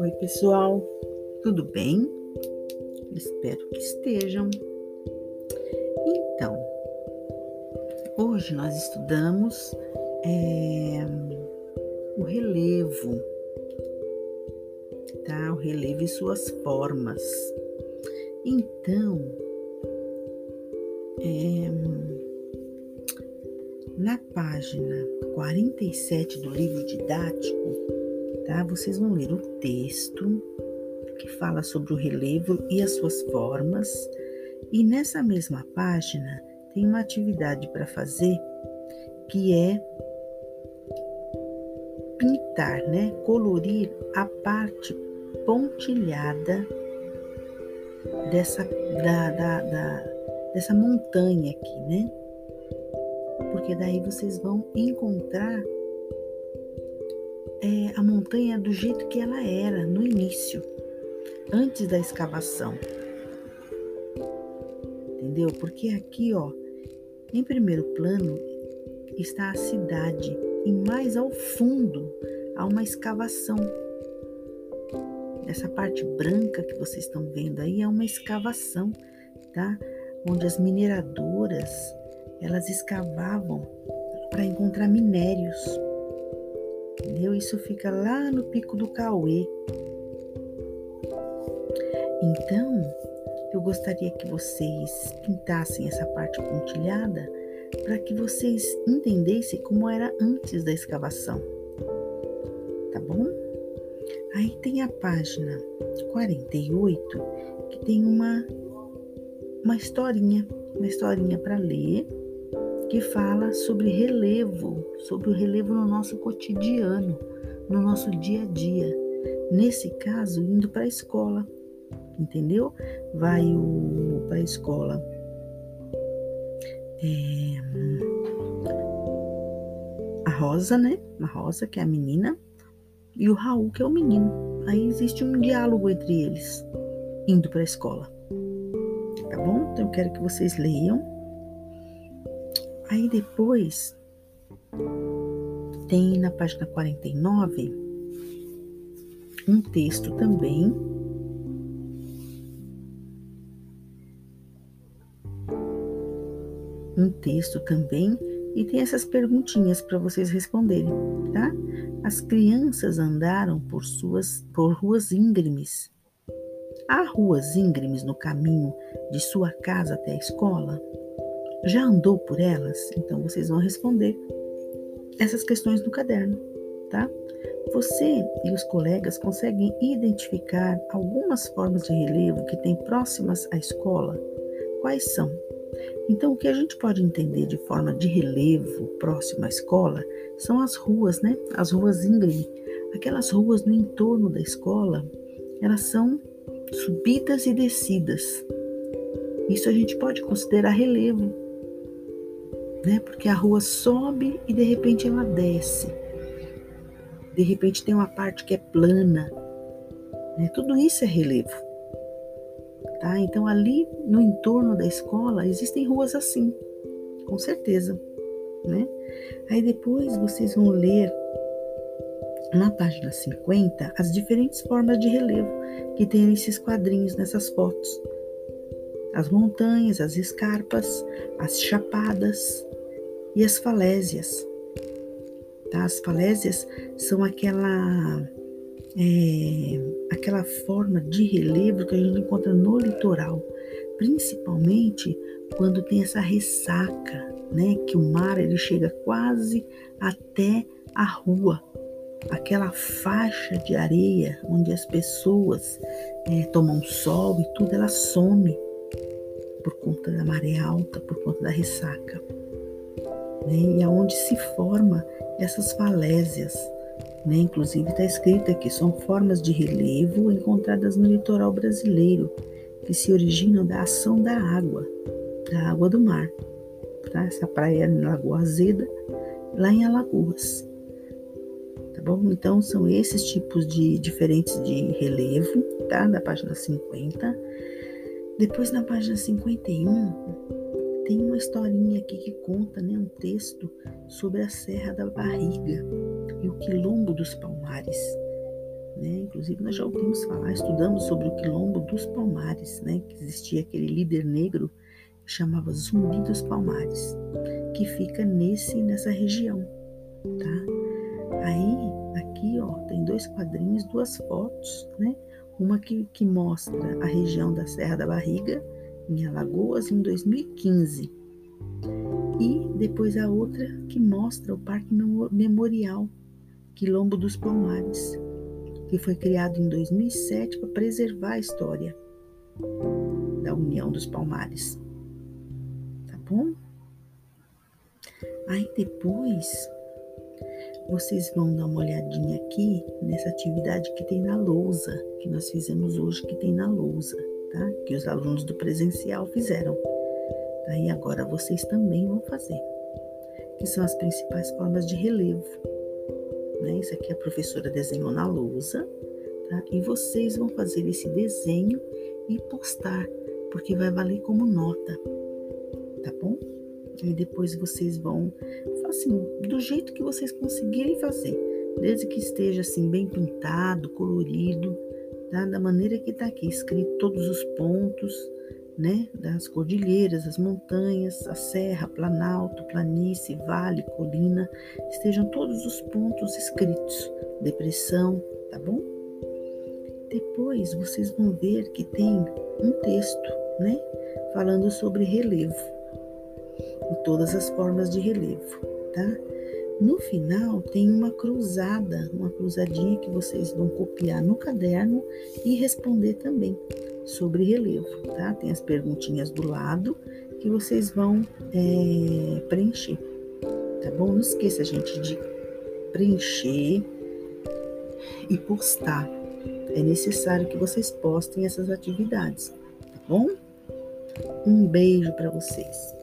Oi, pessoal, tudo bem? Espero que estejam. Então, hoje nós estudamos é, o relevo, tá? O relevo e suas formas. Então, é, na página 47 do livro didático, tá? Vocês vão ler o texto que fala sobre o relevo e as suas formas, e nessa mesma página tem uma atividade para fazer que é pintar, né? Colorir a parte pontilhada dessa da, da, da dessa montanha aqui, né? Porque daí vocês vão encontrar é, a montanha do jeito que ela era no início, antes da escavação. Entendeu? Porque aqui, ó, em primeiro plano está a cidade e mais ao fundo há uma escavação. Essa parte branca que vocês estão vendo aí é uma escavação, tá? onde as mineradoras elas escavavam para encontrar minérios. Entendeu? Isso fica lá no Pico do Cauê. Então, eu gostaria que vocês pintassem essa parte pontilhada para que vocês entendessem como era antes da escavação. Tá bom? Aí tem a página 48 que tem uma uma historinha, uma historinha para ler que fala sobre relevo, sobre o relevo no nosso cotidiano, no nosso dia a dia. Nesse caso, indo para a escola, entendeu? Vai o para a escola. É, a Rosa, né? A Rosa, que é a menina, e o Raul, que é o menino. Aí existe um diálogo entre eles, indo para a escola bom? Então eu quero que vocês leiam. Aí depois tem na página 49 um texto também. Um texto também e tem essas perguntinhas para vocês responderem, tá? As crianças andaram por suas por ruas íngremes Há ruas íngremes no caminho de sua casa até a escola? Já andou por elas? Então vocês vão responder essas questões no caderno, tá? Você e os colegas conseguem identificar algumas formas de relevo que têm próximas à escola? Quais são? Então, o que a gente pode entender de forma de relevo próximo à escola são as ruas, né? As ruas íngreme. Aquelas ruas no entorno da escola, elas são subidas e descidas. Isso a gente pode considerar relevo, né? Porque a rua sobe e de repente ela desce. De repente tem uma parte que é plana, né? Tudo isso é relevo. Tá? Então ali no entorno da escola existem ruas assim, com certeza, né? Aí depois vocês vão ler na página 50 as diferentes formas de relevo que tem nesses quadrinhos, nessas fotos. As montanhas, as escarpas, as chapadas e as falésias. Tá? As falésias são aquela, é, aquela forma de relevo que a gente encontra no litoral, principalmente quando tem essa ressaca, né? Que o mar ele chega quase até a rua, aquela faixa de areia onde as pessoas é, tomam sol e tudo, ela some por conta da maré alta, por conta da ressaca. Né? E aonde se forma essas falésias. Né? Inclusive está escrito aqui, são formas de relevo encontradas no litoral brasileiro, que se originam da ação da água, da água do mar. Tá? Essa praia é em Lagoa Azeda, lá em Alagoas tá bom? Então são esses tipos de diferentes de relevo, tá? Da página 50. Depois na página 51 tem uma historinha aqui que conta, né, um texto sobre a Serra da Barriga e o Quilombo dos Palmares. Né? Inclusive, nós já ouvimos falar, estudamos sobre o Quilombo dos Palmares, né? que existia aquele líder negro que chamava Zumbi dos Palmares, que fica nesse nessa região. Tá? Aí, aqui, ó, tem dois quadrinhos, duas fotos, né? Uma que, que mostra a região da Serra da Barriga em Alagoas em 2015. E depois a outra que mostra o Parque Memorial Quilombo dos Palmares, que foi criado em 2007 para preservar a história da União dos Palmares. Tá bom? Aí depois vocês vão dar uma olhadinha aqui nessa atividade que tem na lousa, que nós fizemos hoje, que tem na lousa tá? Que os alunos do presencial fizeram. Daí agora vocês também vão fazer, que são as principais formas de relevo. Né? Isso aqui a professora desenhou na lousa, tá? E vocês vão fazer esse desenho e postar, porque vai valer como nota, tá bom? E depois vocês vão, assim, do jeito que vocês conseguirem fazer, desde que esteja assim bem pintado, colorido, tá? da maneira que está aqui, escrito todos os pontos, né? Das cordilheiras, as montanhas, a serra, planalto, planície, vale, colina, estejam todos os pontos escritos, depressão, tá bom? Depois vocês vão ver que tem um texto, né? Falando sobre relevo e todas as formas de relevo, tá? No final tem uma cruzada, uma cruzadinha que vocês vão copiar no caderno e responder também sobre relevo, tá? Tem as perguntinhas do lado que vocês vão é, preencher, tá bom? Não esqueça, gente, de preencher e postar. É necessário que vocês postem essas atividades, tá bom? Um beijo para vocês.